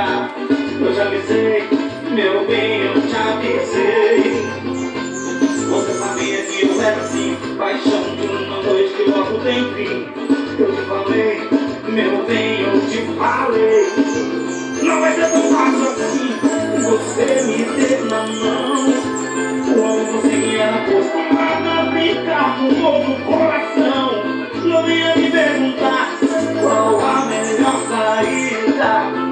Eu te avisei, meu bem, eu te avisei. Você sabia que eu era assim, paixão de uma noite que logo tem fim. Eu te falei, meu bem, eu te falei. Não vai ser tão fácil assim, você me ter na mão. Como você me era acostumado a brincar com outro coração. Não vinha me perguntar qual a melhor saída.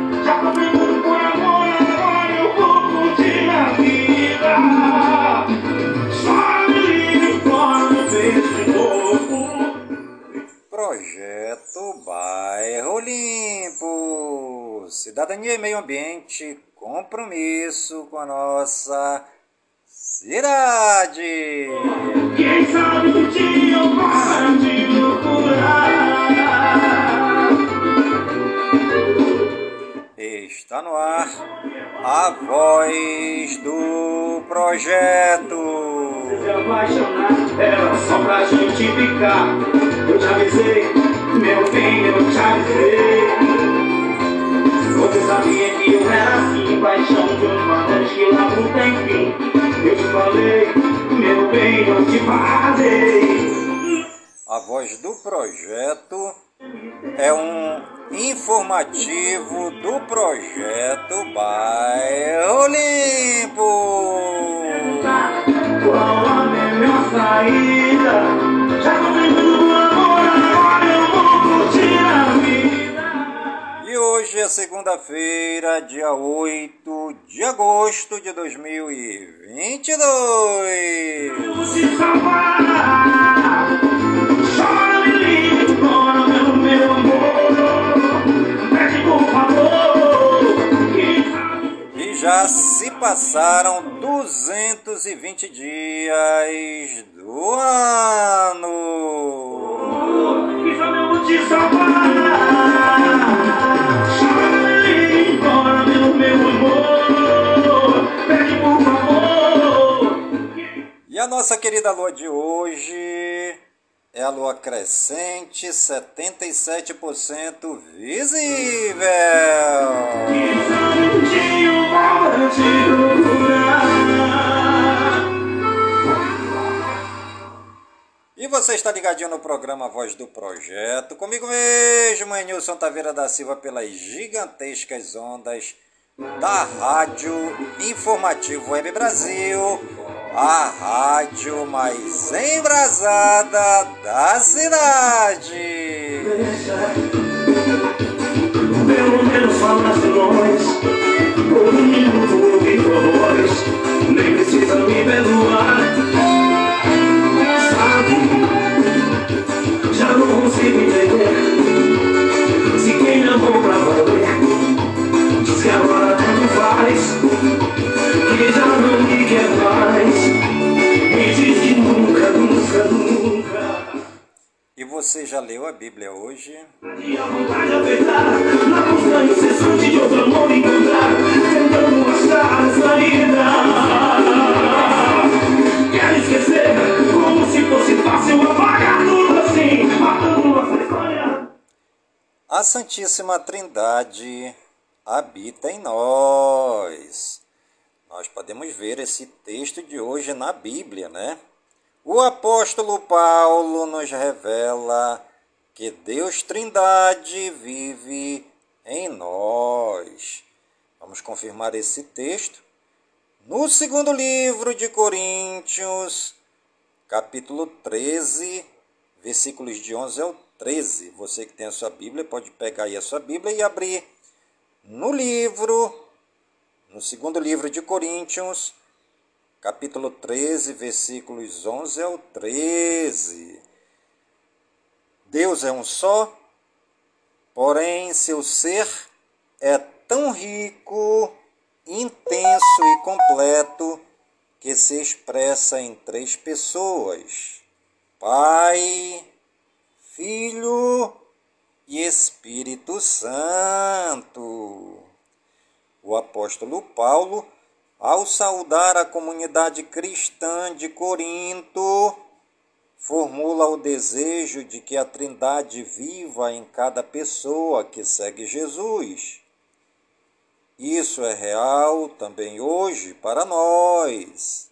Projeto Bairro Limpo. Cidadania e meio ambiente, compromisso com a nossa cidade. Quem sabe um dia eu paro de procurar. Está no ar a voz do projeto. Se apaixonar era só pra gente ficar. Eu te avisei, meu bem, eu te avisei. Você sabia que eu era assim, paixão de uma noite que lá não tem fim. Eu te falei, meu bem, eu te falei. A voz do projeto é um informativo do projeto Bairro Limpo. Qual a melhor saída? Já do amor, agora eu vou curtir a vida. E hoje é segunda-feira, dia 8 de agosto de 2022. se salvar. Chora, me pelo meu amor. Já se passaram 220 dias do ano. E a nossa querida lua de hoje é a lua crescente, 77% visível. E você está ligadinho no programa Voz do Projeto, comigo mesmo, Nilson Taveira da Silva, pelas gigantescas ondas da Rádio Informativo Web Brasil, a rádio mais embrasada da cidade. Pelo menos fala as nós. Por um minuto eu vi tua voz Nem precisa me perdoar. Sabe Já não consigo entender. Se quem amou pra valer Diz que agora tanto faz apagar tudo assim Matando nossa história A Santíssima Trindade habita em nós. Nós podemos ver esse texto de hoje na Bíblia, né? O apóstolo Paulo nos revela que Deus Trindade vive em nós. Vamos confirmar esse texto no segundo livro de Coríntios, capítulo 13, versículos de 11 ao 13. Você que tem a sua Bíblia pode pegar aí a sua Bíblia e abrir no livro, no segundo livro de Coríntios, capítulo 13, versículos 11 ao 13. Deus é um só, porém seu ser é tão rico, intenso e completo que se expressa em três pessoas: Pai, Filho e Espírito Santo. O apóstolo Paulo, ao saudar a comunidade cristã de Corinto, formula o desejo de que a Trindade viva em cada pessoa que segue Jesus. Isso é real também hoje para nós.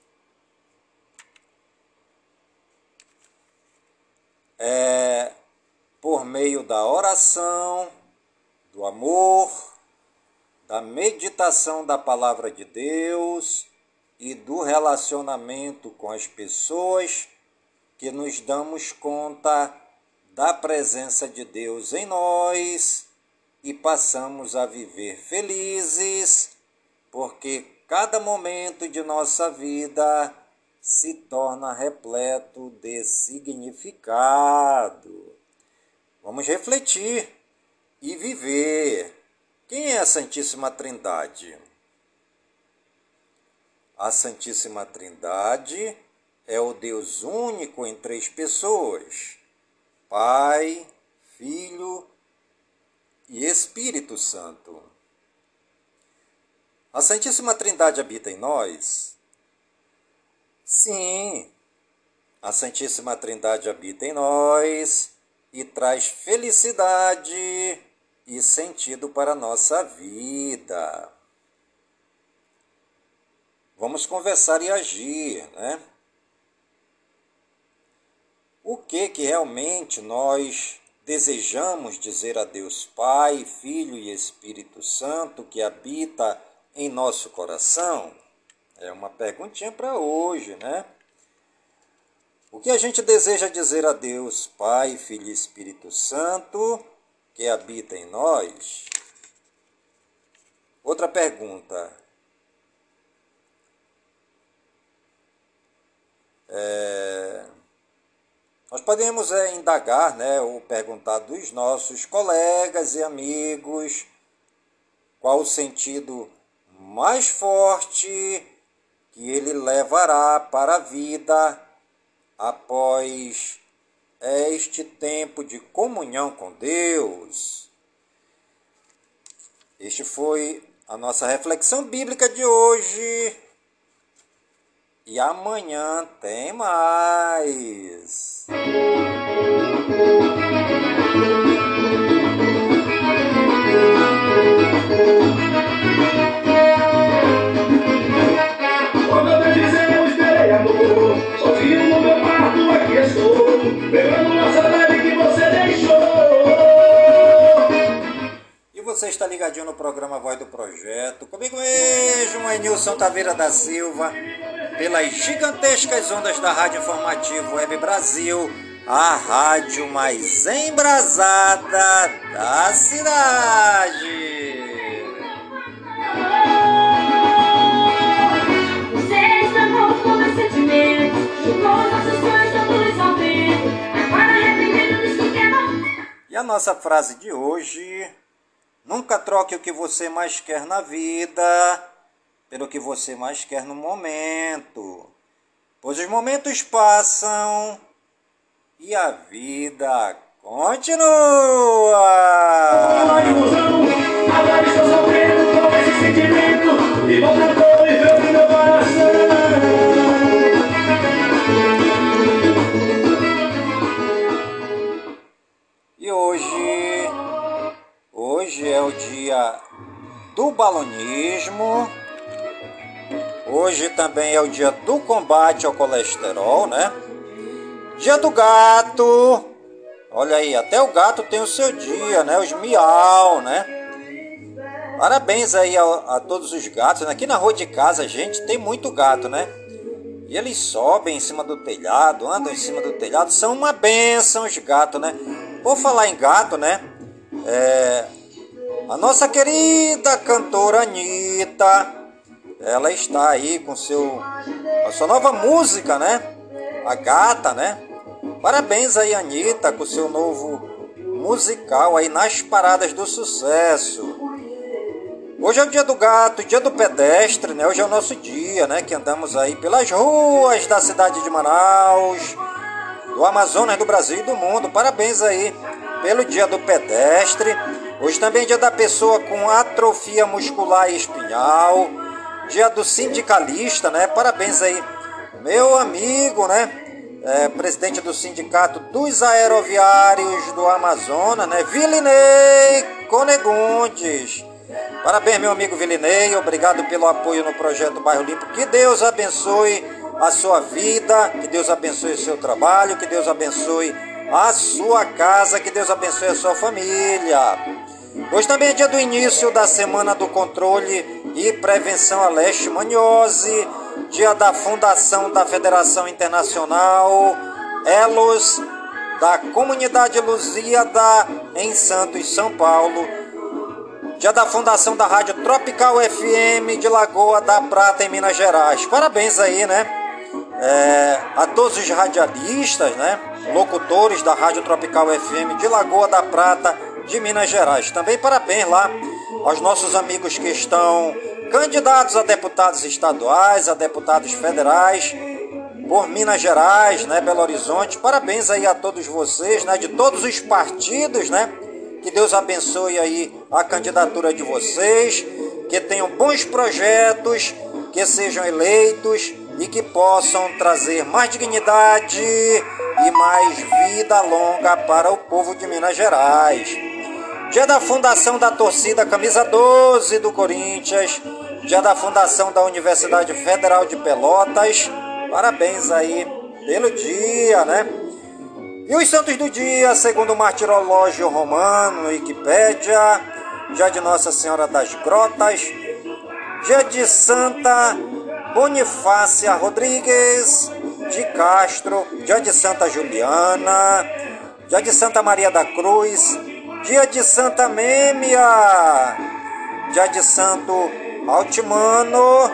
É por meio da oração, do amor, da meditação da palavra de Deus e do relacionamento com as pessoas que nos damos conta da presença de Deus em nós e passamos a viver felizes, porque cada momento de nossa vida se torna repleto de significado. Vamos refletir e viver. Quem é a Santíssima Trindade? A Santíssima Trindade é o Deus único em três pessoas: Pai, Filho e Espírito Santo. A Santíssima Trindade habita em nós? Sim, a Santíssima Trindade habita em nós e traz felicidade e sentido para a nossa vida. Vamos conversar e agir, né? O que que realmente nós desejamos dizer a Deus Pai, Filho e Espírito Santo que habita em nosso coração? É uma perguntinha para hoje, né? O que a gente deseja dizer a Deus Pai, Filho e Espírito Santo que habita em nós? Outra pergunta. É, nós podemos é, indagar né, ou perguntar dos nossos colegas e amigos qual o sentido mais forte que ele levará para a vida após este tempo de comunhão com Deus. Este foi a nossa reflexão bíblica de hoje. E amanhã tem mais. Está ligadinho no programa Voz do Projeto. Comigo mesmo, Enilson Taveira da Silva, pelas gigantescas ondas da Rádio Informativo Web Brasil, a rádio mais embrasada da cidade. Você estragou todo esse sentimento Jogou nossos sonhos todos ao vento Agora arrependido disso que não E a nossa frase de hoje: Nunca troque o que você mais quer na vida pelo que você mais quer no momento, pois os momentos passam e a vida continua. O dia do balonismo. Hoje também é o dia do combate ao colesterol, né? Dia do gato. Olha aí, até o gato tem o seu dia, né? Os miau, né? Parabéns aí a, a todos os gatos. né? Aqui na rua de casa, gente, tem muito gato, né? E eles sobem em cima do telhado, andam em cima do telhado. São uma benção os gatos, né? Por falar em gato, né? É, a nossa querida cantora Anitta, ela está aí com seu, a sua nova música, né? A Gata, né? Parabéns aí, Anitta, com seu novo musical aí nas paradas do sucesso. Hoje é o dia do gato, dia do pedestre, né? Hoje é o nosso dia, né? Que andamos aí pelas ruas da cidade de Manaus, do Amazonas, do Brasil e do mundo. Parabéns aí pelo dia do pedestre. Hoje também é dia da pessoa com atrofia muscular e espinhal. Dia do sindicalista, né? Parabéns aí, meu amigo, né? É, presidente do sindicato dos aeroviários do Amazonas, né? Vilinei Conegundes. Parabéns, meu amigo Vilinei. Obrigado pelo apoio no projeto Bairro Limpo. Que Deus abençoe a sua vida, que Deus abençoe o seu trabalho, que Deus abençoe a sua casa, que Deus abençoe a sua família. Hoje também é dia do início da Semana do Controle e Prevenção à Leishmaniose, dia da fundação da Federação Internacional Elos da Comunidade Lusíada em Santos, São Paulo, dia da fundação da Rádio Tropical FM de Lagoa da Prata, em Minas Gerais. Parabéns aí, né? É, a todos os radialistas, né? Locutores da Rádio Tropical FM de Lagoa da Prata, de Minas Gerais. Também parabéns lá aos nossos amigos que estão candidatos a deputados estaduais, a deputados federais por Minas Gerais, né, Belo Horizonte. Parabéns aí a todos vocês, né, de todos os partidos, né? Que Deus abençoe aí a candidatura de vocês, que tenham bons projetos, que sejam eleitos e que possam trazer mais dignidade e mais vida longa para o povo de Minas Gerais. Dia da fundação da torcida Camisa 12 do Corinthians, dia da fundação da Universidade Federal de Pelotas. Parabéns aí pelo dia, né? E os santos do dia, segundo o martirológio romano, Wikipédia, dia de Nossa Senhora das Grotas, dia de Santa Bonifácia Rodrigues de Castro, dia de Santa Juliana, dia de Santa Maria da Cruz, dia de Santa Mêmia, dia de Santo Altimano,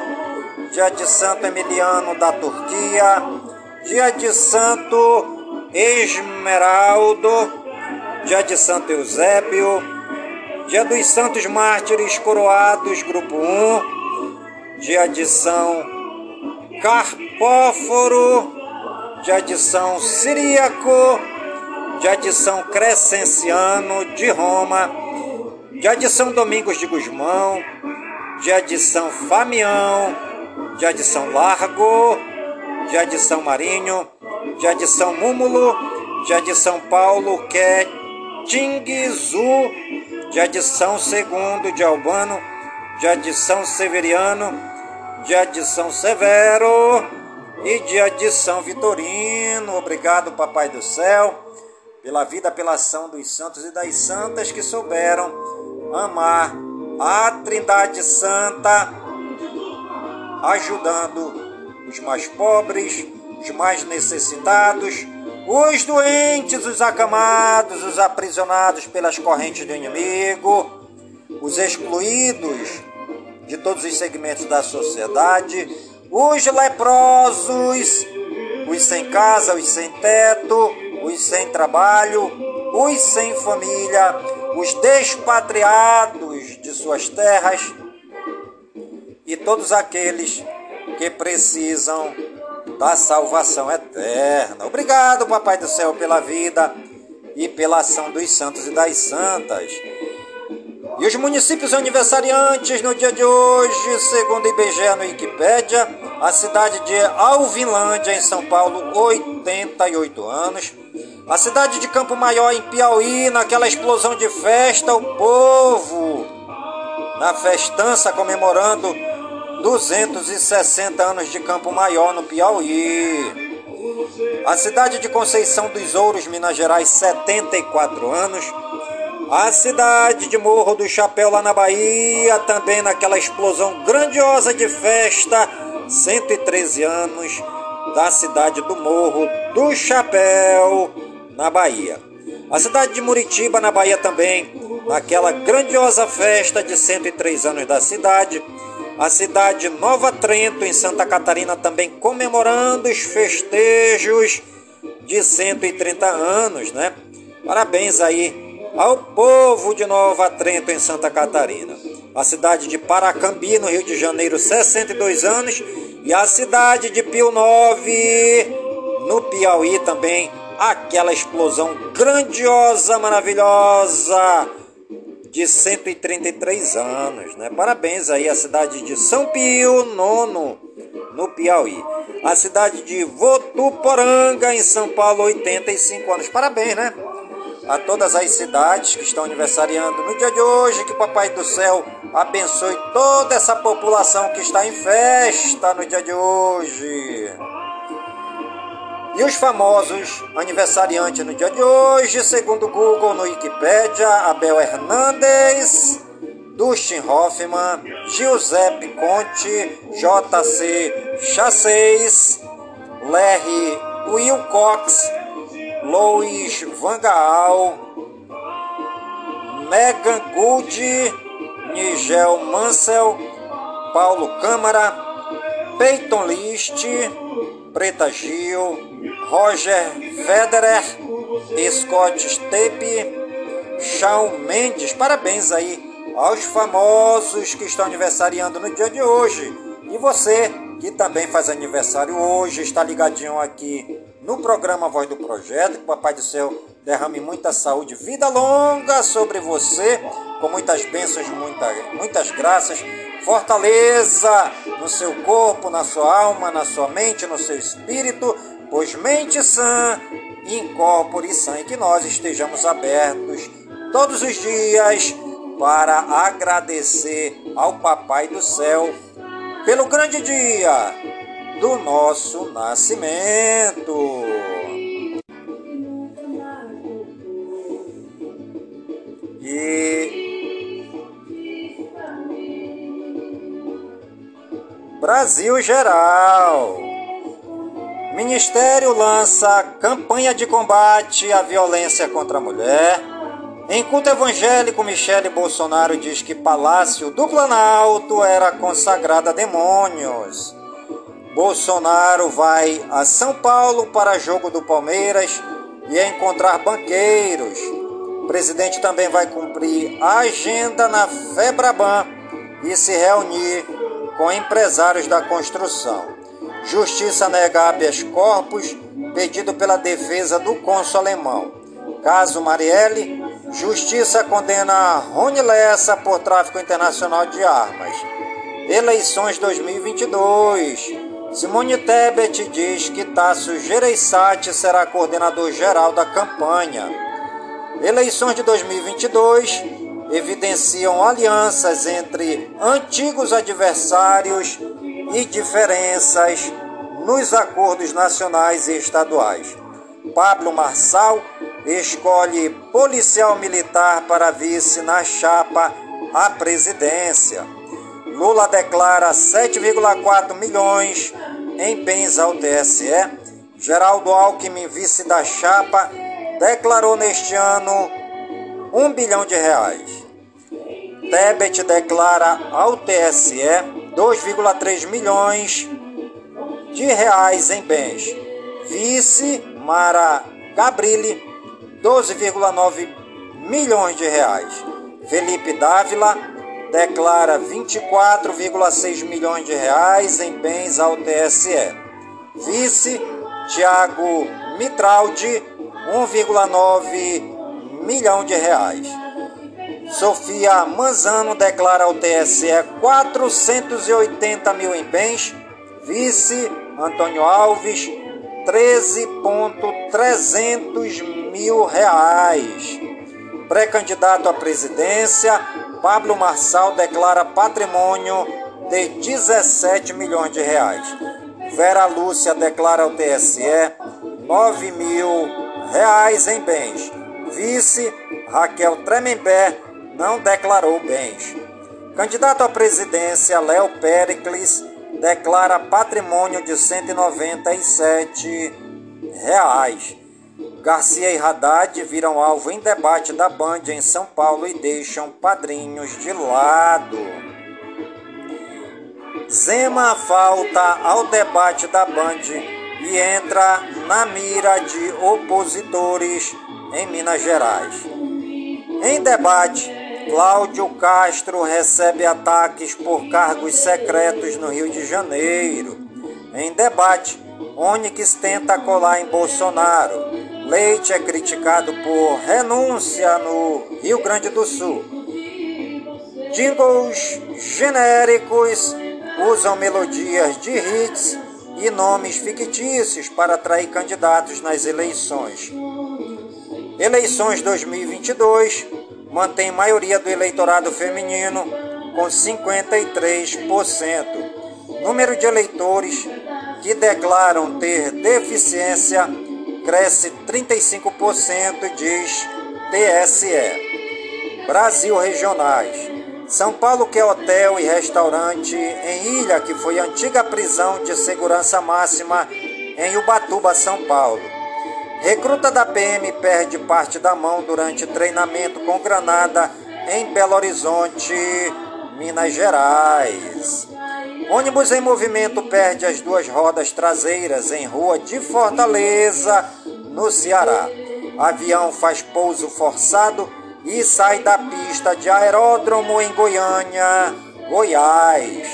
dia de Santo Emiliano da Turquia, dia de Santo Esmeraldo, dia de Santo Eusébio, dia dos Santos Mártires Coroados, grupo 1, dia de São Carpóforo, dia de São Siríaco, de São Crescenciano de Roma, de São Domingos de Gusmão, dia de São Famião, de São Largo, de São Marinho, de São Múmulo, de São Paulo, que é Tinguizu, dia de São Segundo de Albano, de São Severiano, de São Severo e de São Vitorino. Obrigado, Papai do Céu, pela vida, pela ação dos santos e das santas que souberam amar a Trindade Santa, ajudando os mais pobres, os mais necessitados, os doentes, os acamados, os aprisionados pelas correntes do inimigo, os excluídos de todos os segmentos da sociedade, os leprosos, os sem casa, os sem teto, os sem trabalho, os sem família, os despatriados de suas terras e todos aqueles que precisam da salvação eterna. Obrigado, Papai do Céu, pela vida e pela ação dos santos e das santas. E os municípios aniversariantes no dia de hoje, segundo o IBGE no Wikipédia, a cidade de Alvinlândia, em São Paulo, 88 anos. A cidade de Campo Maior, em Piauí, naquela explosão de festa, o povo na festança comemorando 260 anos de Campo Maior, no Piauí. A cidade de Conceição dos Ouros, Minas Gerais, 74 anos. A cidade de Morro do Chapéu, lá na Bahia, também naquela explosão grandiosa de festa, 113 anos da cidade do Morro do Chapéu, na Bahia. A cidade de Muritiba, na Bahia também, naquela grandiosa festa de 103 anos da cidade. A cidade de Nova Trento, em Santa Catarina, também comemorando os festejos de 130 anos, né? Parabéns aí ao povo de Nova Trento, em Santa Catarina. A cidade de Paracambi, no Rio de Janeiro, 62 anos. E a cidade de Pio Nove, no Piauí também, aquela explosão grandiosa, maravilhosa de 133 anos, né? Parabéns aí à cidade de São Pio Nono, no Piauí. A cidade de Votuporanga, em São Paulo, 85 anos. Parabéns, né? A todas as cidades que estão aniversariando no dia de hoje. Que o Papai do Céu abençoe toda essa população que está em festa no dia de hoje. E os famosos aniversariantes no dia de hoje, segundo o Google no Wikipedia, Abel Hernandes, Dustin Hoffman, Giuseppe Conte, JC Chasseis, Larry Wilcox, Louis Van Gaal, Megan Good, Nigel Mansell, Paulo Câmara, Peyton List, Preta Gil, Roger Federer, Scott Stepe, Shawn Mendes. Parabéns aí aos famosos que estão aniversariando no dia de hoje. E você que também faz aniversário hoje, está ligadinho aqui no programa Voz do Projeto. Que o Papai do Céu derrame muita saúde, vida longa sobre você, com muitas bênçãos, muita, muitas graças, fortaleza no seu corpo, na sua alma, na sua mente, no seu espírito, pois mente sã, incorpore sã, e que nós estejamos abertos todos os dias para agradecer ao Papai do Céu pelo grande dia do nosso nascimento. E Brasil Geral. Ministério lança campanha de combate à violência contra a mulher. Em culto evangélico, Michele Bolsonaro diz que Palácio do Planalto era consagrado a demônios. Bolsonaro vai a São Paulo para jogo do Palmeiras e encontrar banqueiros. O presidente também vai cumprir a agenda na Febraban e se reunir com empresários da construção. Justiça nega habeas corpus pedido pela defesa do cônsul alemão. Caso Marielle, Justiça condena Rony Lessa por tráfico internacional de armas. Eleições 2022. Simone Tebet diz que Tasso Gereissati será coordenador geral da campanha. Eleições de 2022 evidenciam alianças entre antigos adversários e diferenças nos acordos nacionais e estaduais. Pablo Marçal escolhe policial militar para vice na chapa à presidência. Lula declara 7,4 milhões em bens ao TSE. Geraldo Alckmin, vice da chapa, declarou neste ano 1 bilhão de reais. Tebet declara ao TSE 2,3 milhões de reais em bens. Vice Mara Gabrilli, 12,9 milhões de reais. Felipe Dávila declara 24,6 milhões de reais em bens ao TSE. Vice Tiago Mitraldi, 1,9 milhão de reais. Sofia Manzano declara ao TSE 480 mil em bens. Vice Antônio Alves, 13,300 mil reais. Pré-candidato à presidência, Pablo Marçal declara patrimônio de 17 milhões de reais. Vera Lúcia declara ao TSE 9 mil reais em bens. Vice Raquel Tremembé não declarou bens. Candidato à presidência Léo Pericles declara patrimônio de 197 reais. Garcia e Haddad viram alvo em debate da Band em São Paulo e deixam padrinhos de lado. Zema falta ao debate da Band e entra na mira de opositores em Minas Gerais. Em debate, Cláudio Castro recebe ataques por cargos secretos no Rio de Janeiro. Em debate, Onyx tenta colar em Bolsonaro. Leite é criticado por renúncia no Rio Grande do Sul. Jingles genéricos usam melodias de hits e nomes fictícios para atrair candidatos nas eleições. Eleições 2022 mantém maioria do eleitorado feminino com 53%. Número de eleitores que declaram ter deficiência cresce 35%, diz TSE. Brasil Regionais. São Paulo quer hotel e restaurante em Ilha, que foi antiga prisão de segurança máxima em Ubatuba, São Paulo. Recruta da PM perde parte da mão durante treinamento com granada em Belo Horizonte, Minas Gerais. Ônibus em movimento perde as duas rodas traseiras em rua de Fortaleza, no Ceará. Avião faz pouso forçado e sai da pista de aeródromo em Goiânia, Goiás.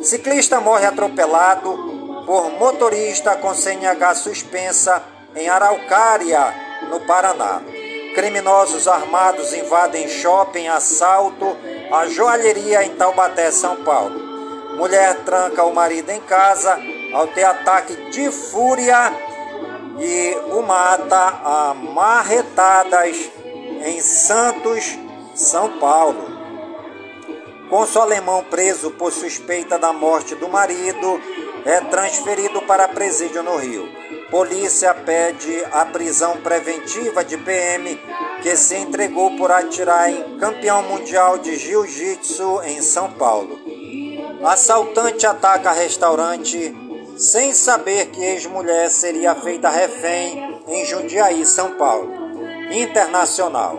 Ciclista morre atropelado por motorista com CNH suspensa em Araucária, no Paraná. Criminosos armados invadem shopping, assalto a joalheria em Taubaté, São Paulo. Mulher tranca o marido em casa ao ter ataque de fúria e o mata a marretadas em Santos, São Paulo. Consul alemão preso por suspeita da morte do marido é transferido para presídio no Rio. Polícia pede a prisão preventiva de PM que se entregou por atirar em campeão mundial de jiu-jitsu em São Paulo. Assaltante ataca restaurante sem saber que ex-mulher seria feita refém em Jundiaí, São Paulo. Internacional.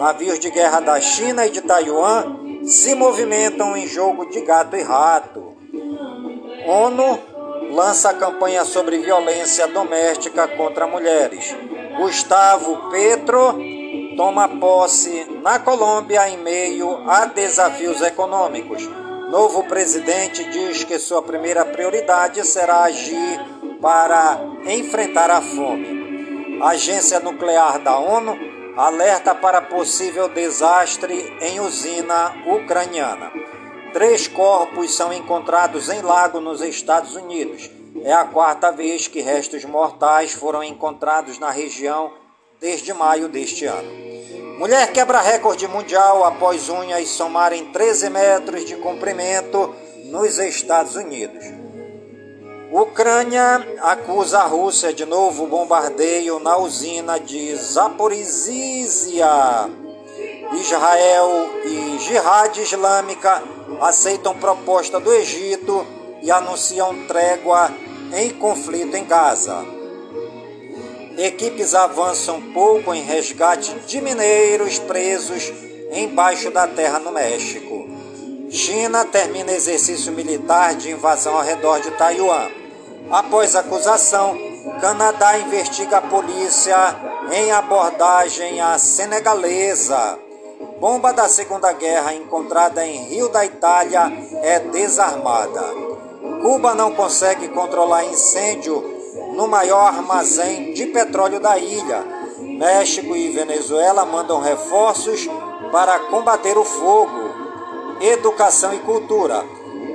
Navios de guerra da China e de Taiwan se movimentam em jogo de gato e rato. ONU lança campanha sobre violência doméstica contra mulheres. Gustavo Petro toma posse na Colômbia em meio a desafios econômicos. Novo presidente diz que sua primeira prioridade será agir para enfrentar a fome. Agência Nuclear da ONU alerta para possível desastre em usina ucraniana. Três corpos são encontrados em lago nos Estados Unidos. É a quarta vez que restos mortais foram encontrados na região desde maio deste ano. Mulher quebra recorde mundial após unhas somarem 13 metros de comprimento nos Estados Unidos. Ucrânia acusa a Rússia de novo bombardeio na usina de Zaporizhia. Israel e Jihad Islâmica aceitam proposta do Egito e anunciam trégua em conflito em Gaza. Equipes avançam pouco em resgate de mineiros presos embaixo da terra no México. China termina exercício militar de invasão ao redor de Taiwan. Após acusação, Canadá investiga a polícia em abordagem à senegalesa. Bomba da Segunda Guerra encontrada em Rio da Itália é desarmada. Cuba não consegue controlar incêndio no maior armazém de petróleo da ilha. México e Venezuela mandam reforços para combater o fogo. Educação e cultura.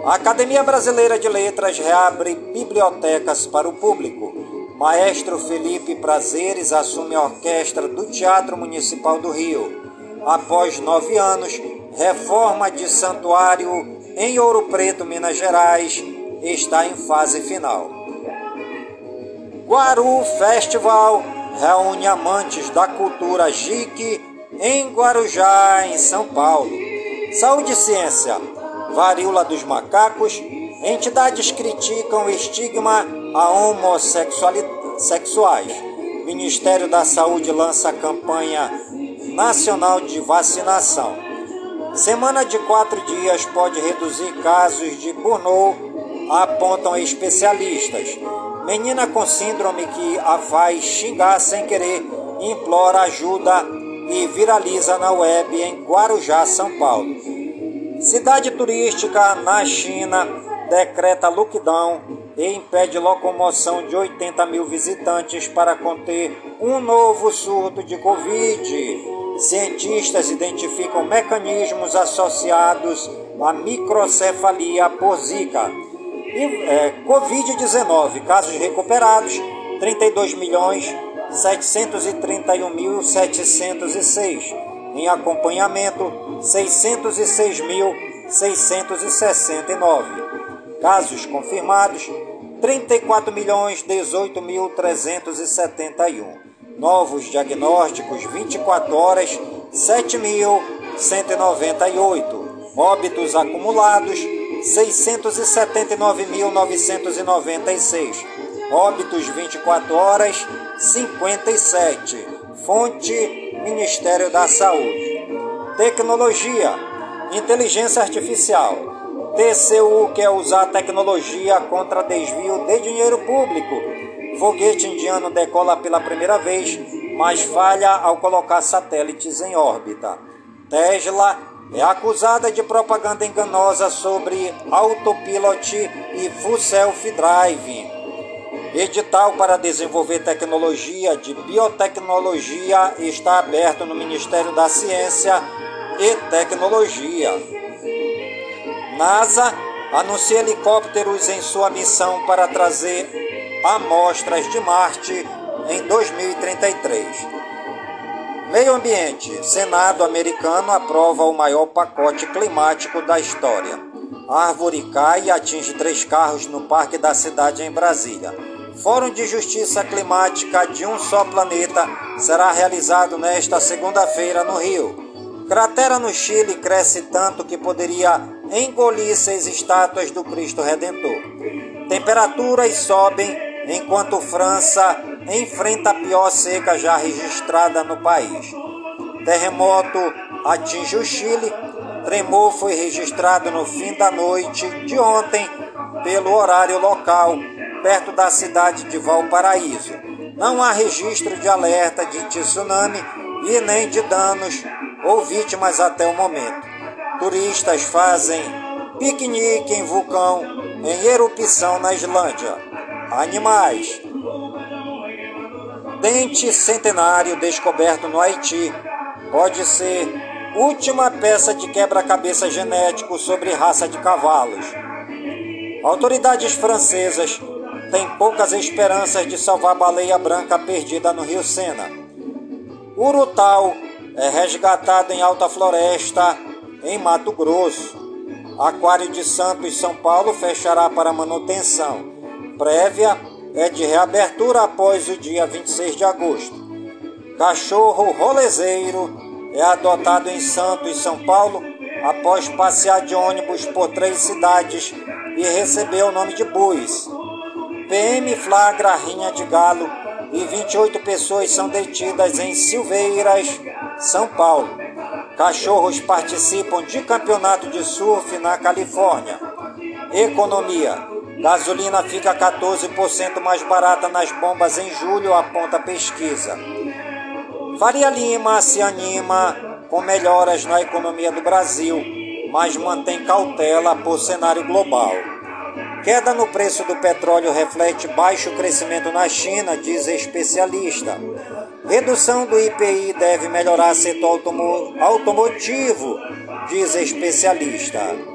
A Academia Brasileira de Letras reabre bibliotecas para o público. Maestro Felipe Prazeres assume a orquestra do Teatro Municipal do Rio. Após nove anos, reforma de santuário em Ouro Preto, Minas Gerais, está em fase final. Guaru Festival reúne amantes da cultura jique em Guarujá, em São Paulo. Saúde e ciência varíola dos macacos, entidades criticam o estigma a homossexuais. Ministério da Saúde lança campanha nacional de vacinação. Semana de quatro dias pode reduzir casos de burnout, apontam especialistas. Menina com síndrome que a faz xingar sem querer implora ajuda e viraliza na web em Guarujá, São Paulo. Cidade turística na China decreta lockdown e impede locomoção de 80 mil visitantes para conter um novo surto de Covid. Cientistas identificam mecanismos associados à microcefalia por Zika. É, Covid-19, casos recuperados, 32 milhões 731.706. Em acompanhamento, 606.669. Casos confirmados, 34.018.371. Novos diagnósticos, 24 horas, 7.198. Óbitos acumulados, 679.996. Óbitos 24 horas, 57. Fonte Ministério da Saúde. Tecnologia, inteligência artificial. TCU quer usar tecnologia contra desvio de dinheiro público. Foguete indiano decola pela primeira vez, mas falha ao colocar satélites em órbita. Tesla é acusada de propaganda enganosa sobre autopilot e full self-driving. Edital para desenvolver tecnologia de biotecnologia está aberto no Ministério da Ciência e Tecnologia. NASA anuncia helicópteros em sua missão para trazer amostras de Marte em 2033. Meio Ambiente. Senado americano aprova o maior pacote climático da história. árvore cai e atinge três carros no Parque da Cidade em Brasília. Fórum de Justiça Climática de um só planeta será realizado nesta segunda-feira no Rio. Cratera no Chile cresce tanto que poderia engolir seis estátuas do Cristo Redentor. Temperaturas sobem enquanto França enfrenta a pior seca já registrada no país. Terremoto atinge o Chile. Tremor foi registrado no fim da noite de ontem pelo horário local perto da cidade de Valparaíso. Não há registro de alerta de tsunami e nem de danos ou vítimas até o momento. Turistas fazem piquenique em vulcão em erupção na Islândia. Animais. Dente centenário descoberto no Haiti pode ser última peça de quebra-cabeça genético sobre raça de cavalos. Autoridades francesas tem poucas esperanças de salvar baleia branca perdida no Rio Sena. Urutau é resgatado em alta floresta em Mato Grosso. Aquário de Santos, São Paulo, fechará para manutenção. Prévia é de reabertura após o dia 26 de agosto. Cachorro rolezeiro é adotado em Santos, São Paulo, após passear de ônibus por três cidades e receber o nome de Buis. PM flagra rinha de galo e 28 pessoas são detidas em Silveiras, São Paulo. Cachorros participam de campeonato de surf na Califórnia. Economia. Gasolina fica 14% mais barata nas bombas em julho, aponta pesquisa. Faria Lima se anima com melhoras na economia do Brasil, mas mantém cautela por cenário global. Queda no preço do petróleo reflete baixo crescimento na China, diz especialista. Redução do IPI deve melhorar setor automotivo, diz especialista.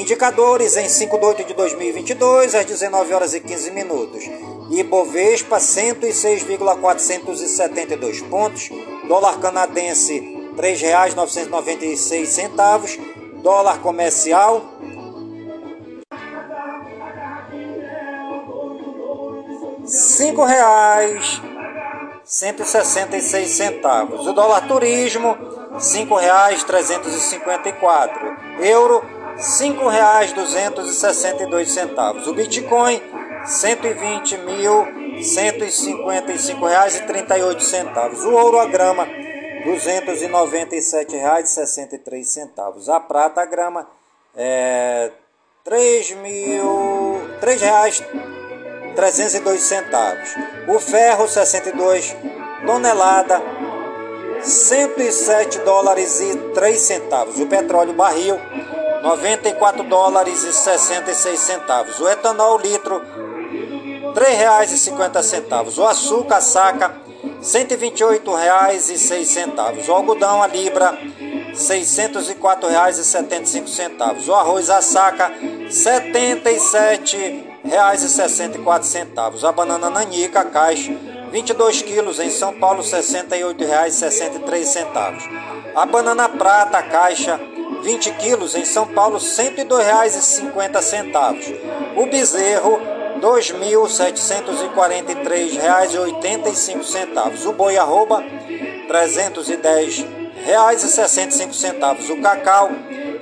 Indicadores em 5 de 8 de 2022, às 19 horas e 15 minutos. Ibovespa 106,472 pontos. Dólar canadense R$ 3,996. Dólar comercial e seis centavos. O dólar turismo reais trezentos e cinquenta e. Euro dois centavos. O Bitcoin oito centavos. O ouro a grama três centavos. A prata a grama é três mil três reais 302 centavos. O ferro 62 tonelada 107 dólares e 3 centavos. O petróleo barril 94 dólares e 66 centavos. O etanol litro R$ 3,50. O açúcar saca R$ 128,06. O algodão a libra R$ 604,75. O arroz a saca 77 reais e sessenta e quatro centavos. A banana nanica, a caixa, 22 quilos em São Paulo, R$ 68,63. A banana prata, a caixa, 20 quilos em São Paulo, R$ 102,50. O bezerro, R$ 2.743,85. O boi arroba, R$ 310,65. O cacau,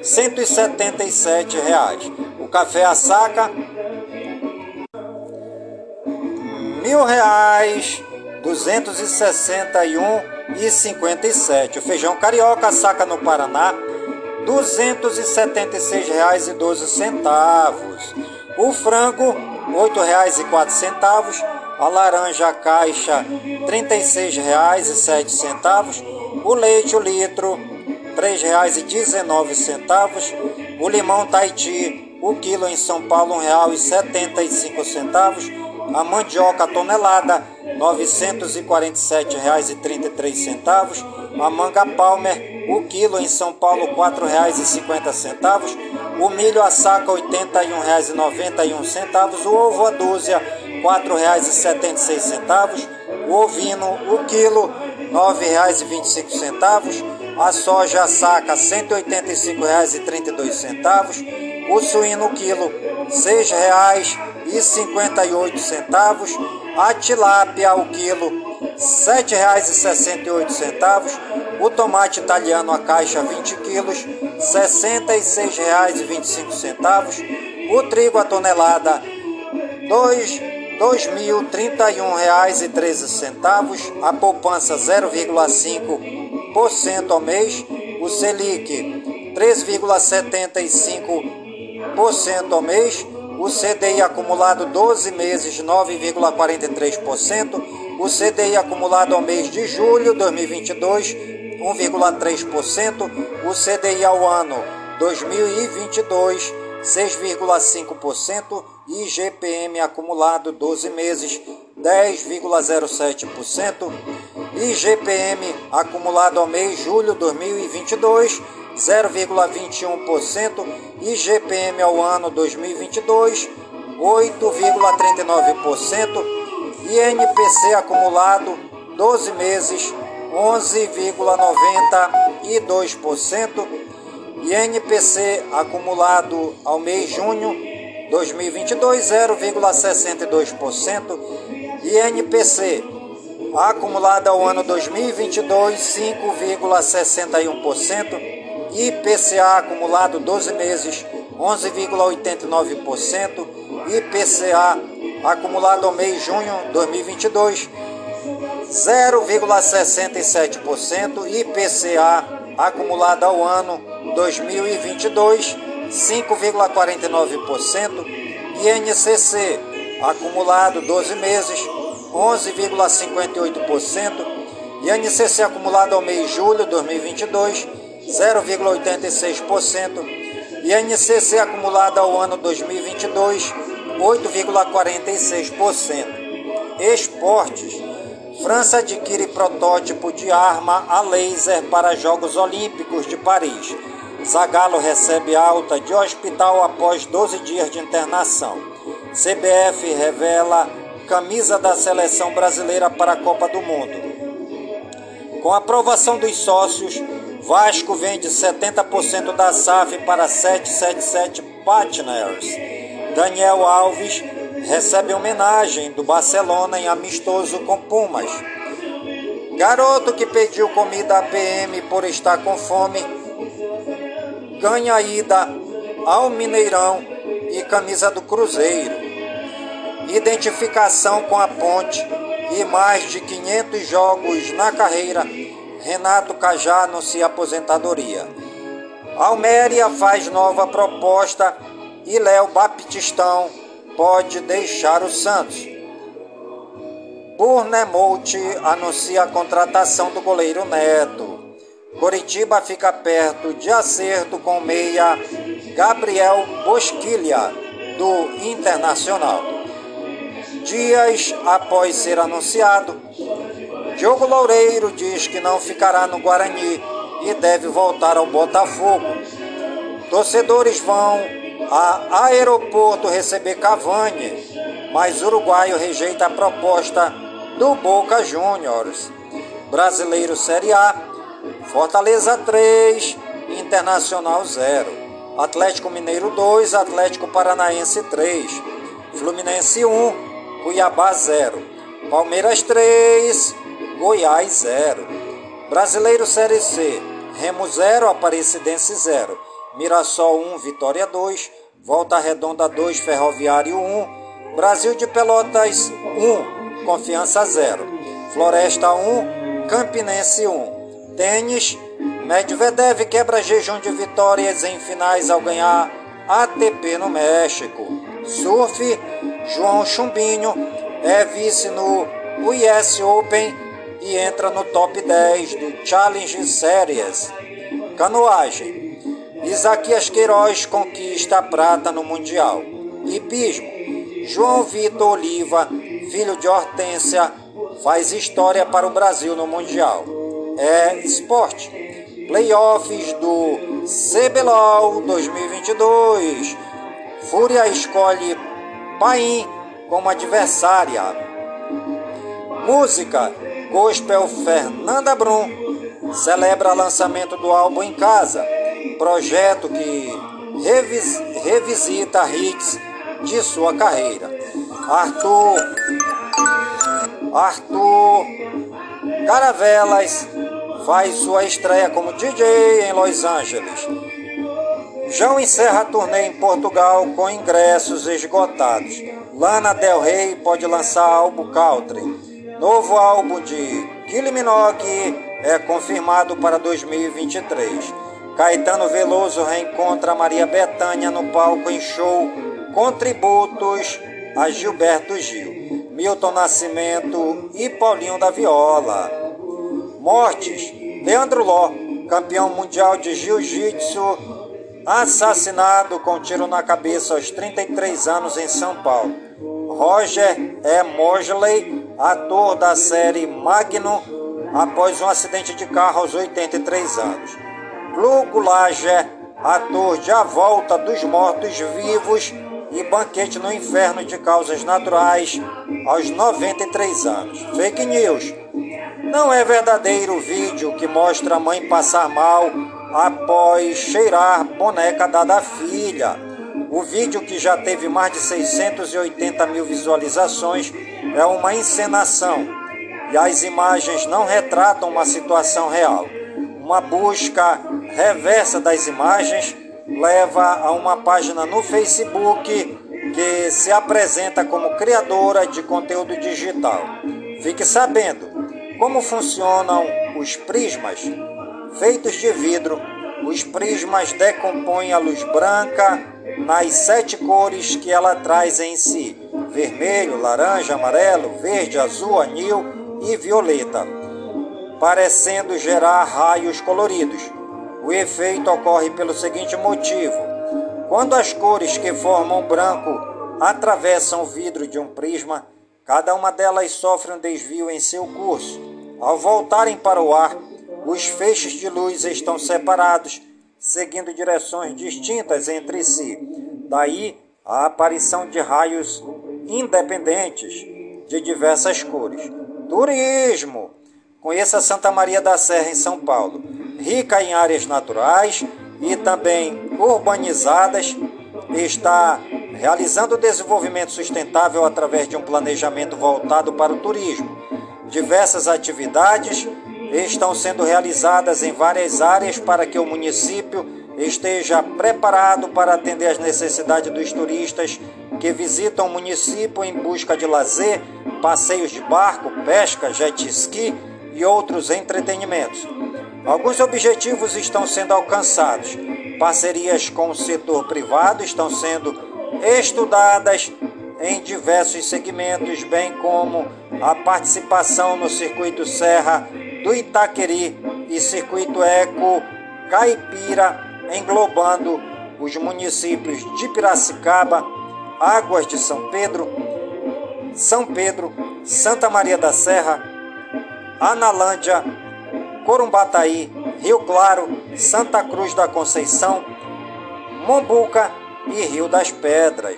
177 reais. O café a saca, e sete. O feijão carioca saca no Paraná doze centavos. O frango quatro centavos. A laranja a caixa sete centavos. O leite o litro dezenove centavos. O limão Tahiti o quilo em São Paulo cinco centavos a mandioca tonelada R$ 947,33. A manga Palmer, o quilo em São Paulo R$ 4,50. O milho a saca R$ 81,91. O ovo a dúzia R$ 4,76. O ovino, o quilo R$ 9,25. A soja a saca R$ 185,32. O suíno, o quilo R$ 6,00 e cinquenta e oito centavos, a tilápia ao quilo oito centavos, o tomate italiano a caixa 20 quilos cinco centavos, o trigo a tonelada treze centavos, a poupança 0,5 por cento ao mês, o Selic 3,75% ao mês. O CDI acumulado 12 meses 9,43%, o CDI acumulado ao mês de julho 2022 1,3%, o CDI ao ano 2022 6,5% e IGPM acumulado 12 meses 10,07%, IGPM acumulado ao mês julho 2022 0,21% e GPM ao ano 2022 8,39% e NPC acumulado 12 meses 11,92% e NPC acumulado ao mês junho 2022 0,62% e NPC acumulado ao ano 2022 5,61% IPCA acumulado 12 meses 11,89%, IPCA acumulado ao mês junho 2022 0,67%, IPCA acumulado ao ano 2022 5,49%, INCC acumulado 12 meses 11,58%, INCC acumulado ao mês julho 2022 0,86%, e a NCC acumulada ao ano 2022, 8,46%. Esportes. França adquire protótipo de arma a laser para Jogos Olímpicos de Paris. Zagallo recebe alta de hospital após 12 dias de internação. CBF revela camisa da seleção brasileira para a Copa do Mundo. Com aprovação dos sócios, Vasco vende 70% da SAF para 777 Partners. Daniel Alves recebe homenagem do Barcelona em amistoso com Pumas. Garoto que pediu comida à PM por estar com fome ganha ida ao Mineirão e camisa do Cruzeiro. Identificação com a ponte e mais de 500 jogos na carreira Renato Cajá anuncia aposentadoria. Alméria faz nova proposta e Léo Baptistão pode deixar o Santos. Burnemout anuncia a contratação do goleiro Neto. Coritiba fica perto de acerto com meia Gabriel Bosquilha, do Internacional. Dias após ser anunciado, Diogo Loureiro diz que não ficará no Guarani e deve voltar ao Botafogo. Torcedores vão a aeroporto receber Cavani, mas uruguaio rejeita a proposta do Boca Juniors. Brasileiro Série A, Fortaleza 3, Internacional 0. Atlético Mineiro 2, Atlético Paranaense 3. Fluminense 1, Cuiabá 0. Palmeiras 3, Goiás 0. Brasileiro Série C, Remo 0, Aparecidense 0. Mirassol 1, Vitória 2. Volta Redonda 2, Ferroviário 1. Brasil de Pelotas 1, Confiança 0. Floresta 1, Campinense 1. Tênis, Medvedev quebra jejum de vitórias em finais ao ganhar ATP no México. Surf, João Chumbinho é vice no US Open e entra no top 10 do Challenge Series. Canoagem. Isaquias Queiroz conquista a prata no Mundial. Hipismo. João Vitor Oliva, filho de Hortência, faz história para o Brasil no Mundial. É esporte. Playoffs do CBLOL 2022. Fúria escolhe Paim como adversária. Música Gospel Fernanda Brum celebra lançamento do álbum em casa, projeto que revis, revisita hits de sua carreira. Arthur Arthur Caravelas faz sua estreia como DJ em Los Angeles. João encerra a turnê em Portugal com ingressos esgotados. Lana Del Rey pode lançar álbum country. Novo álbum de Kylie Minogue é confirmado para 2023. Caetano Veloso reencontra Maria Bethânia no palco em show com tributos a Gilberto Gil, Milton Nascimento e Paulinho da Viola. Mortes: Leandro Ló, campeão mundial de jiu-jitsu, assassinado com tiro na cabeça aos 33 anos em São Paulo. Roger E. Mosley, ator da série Magnum, após um acidente de carro aos 83 anos. Lugo Lager, ator de A Volta dos Mortos-Vivos e Banquete no Inferno de Causas Naturais, aos 93 anos. Fake News. Não é verdadeiro o vídeo que mostra a mãe passar mal após cheirar boneca dada à filha. O vídeo, que já teve mais de 680 mil visualizações, é uma encenação e as imagens não retratam uma situação real. Uma busca reversa das imagens leva a uma página no Facebook que se apresenta como criadora de conteúdo digital. Fique sabendo como funcionam os prismas. Feitos de vidro, os prismas decompõem a luz branca nas sete cores que ela traz em si: vermelho, laranja, amarelo, verde, azul, anil e violeta, parecendo gerar raios coloridos. O efeito ocorre pelo seguinte motivo: quando as cores que formam o branco atravessam o vidro de um prisma, cada uma delas sofre um desvio em seu curso. Ao voltarem para o ar, os feixes de luz estão separados, seguindo direções distintas entre si. Daí a aparição de raios independentes de diversas cores. Turismo. Conheça Santa Maria da Serra em São Paulo, rica em áreas naturais e também urbanizadas, está realizando o desenvolvimento sustentável através de um planejamento voltado para o turismo. Diversas atividades estão sendo realizadas em várias áreas para que o município esteja preparado para atender às necessidades dos turistas que visitam o município em busca de lazer, passeios de barco, pesca, jet ski e outros entretenimentos. Alguns objetivos estão sendo alcançados. Parcerias com o setor privado estão sendo estudadas em diversos segmentos, bem como a participação no Circuito Serra do Itaqueri e Circuito Eco Caipira, englobando os municípios de Piracicaba, Águas de São Pedro, São Pedro, Santa Maria da Serra, Analândia, Corumbataí, Rio Claro, Santa Cruz da Conceição, Mombuca e Rio das Pedras.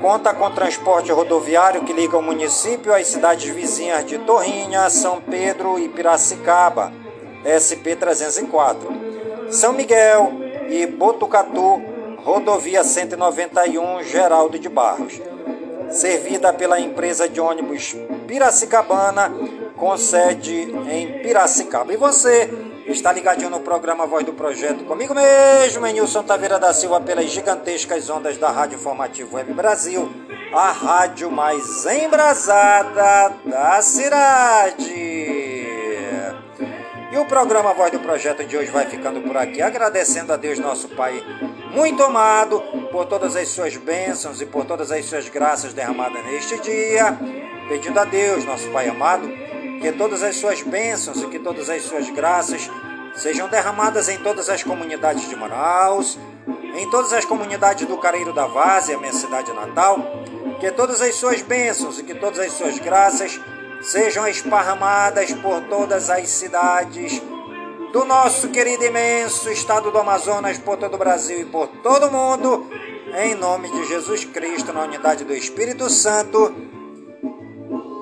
Conta com transporte rodoviário que liga o município às cidades vizinhas de Torrinha, São Pedro e Piracicaba, SP-304. São Miguel e Botucatu, rodovia 191, Geraldo de Barros. Servida pela empresa de ônibus Piracicabana, com sede em Piracicaba. E você está ligadinho no programa Voz do Projeto comigo mesmo, Nilson Taveira da Silva, pelas gigantescas ondas da Rádio Informativo Web Brasil, a rádio mais embrasada da cidade. E o programa Voz do Projeto de hoje vai ficando por aqui, agradecendo a Deus, nosso Pai muito amado, por todas as suas bênçãos e por todas as suas graças derramadas neste dia, pedindo a Deus, nosso Pai amado, que todas as suas bênçãos e que todas as suas graças sejam derramadas em todas as comunidades de Manaus, em todas as comunidades do Careiro da Várzea, minha cidade natal, que todas as suas bênçãos e que todas as suas graças sejam esparramadas por todas as cidades do nosso querido imenso estado do Amazonas, por todo o Brasil e por todo o mundo, em nome de Jesus Cristo, na unidade do Espírito Santo